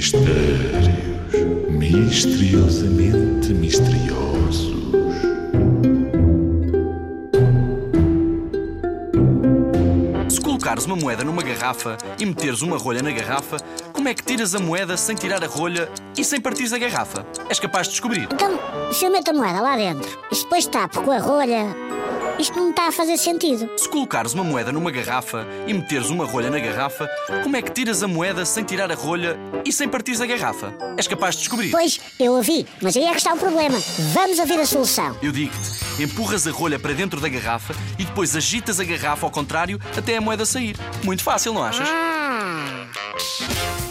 Mistérios misteriosamente misteriosos. Se colocares uma moeda numa garrafa e meteres uma rolha na garrafa, como é que tiras a moeda sem tirar a rolha e sem partires a garrafa? És capaz de descobrir. Então, se eu meto a moeda lá dentro e depois tapo com a rolha, isto não está a fazer sentido. Se colocares uma moeda numa garrafa e meteres uma rolha na garrafa, como é que tiras a moeda sem tirar a rolha e sem partires a garrafa? És capaz de descobrir. Pois, eu ouvi, mas aí é que está o problema. Vamos ouvir a solução. Eu digo-te, empurras a rolha para dentro da garrafa e depois agitas a garrafa ao contrário até a moeda sair. Muito fácil, não achas? Ah!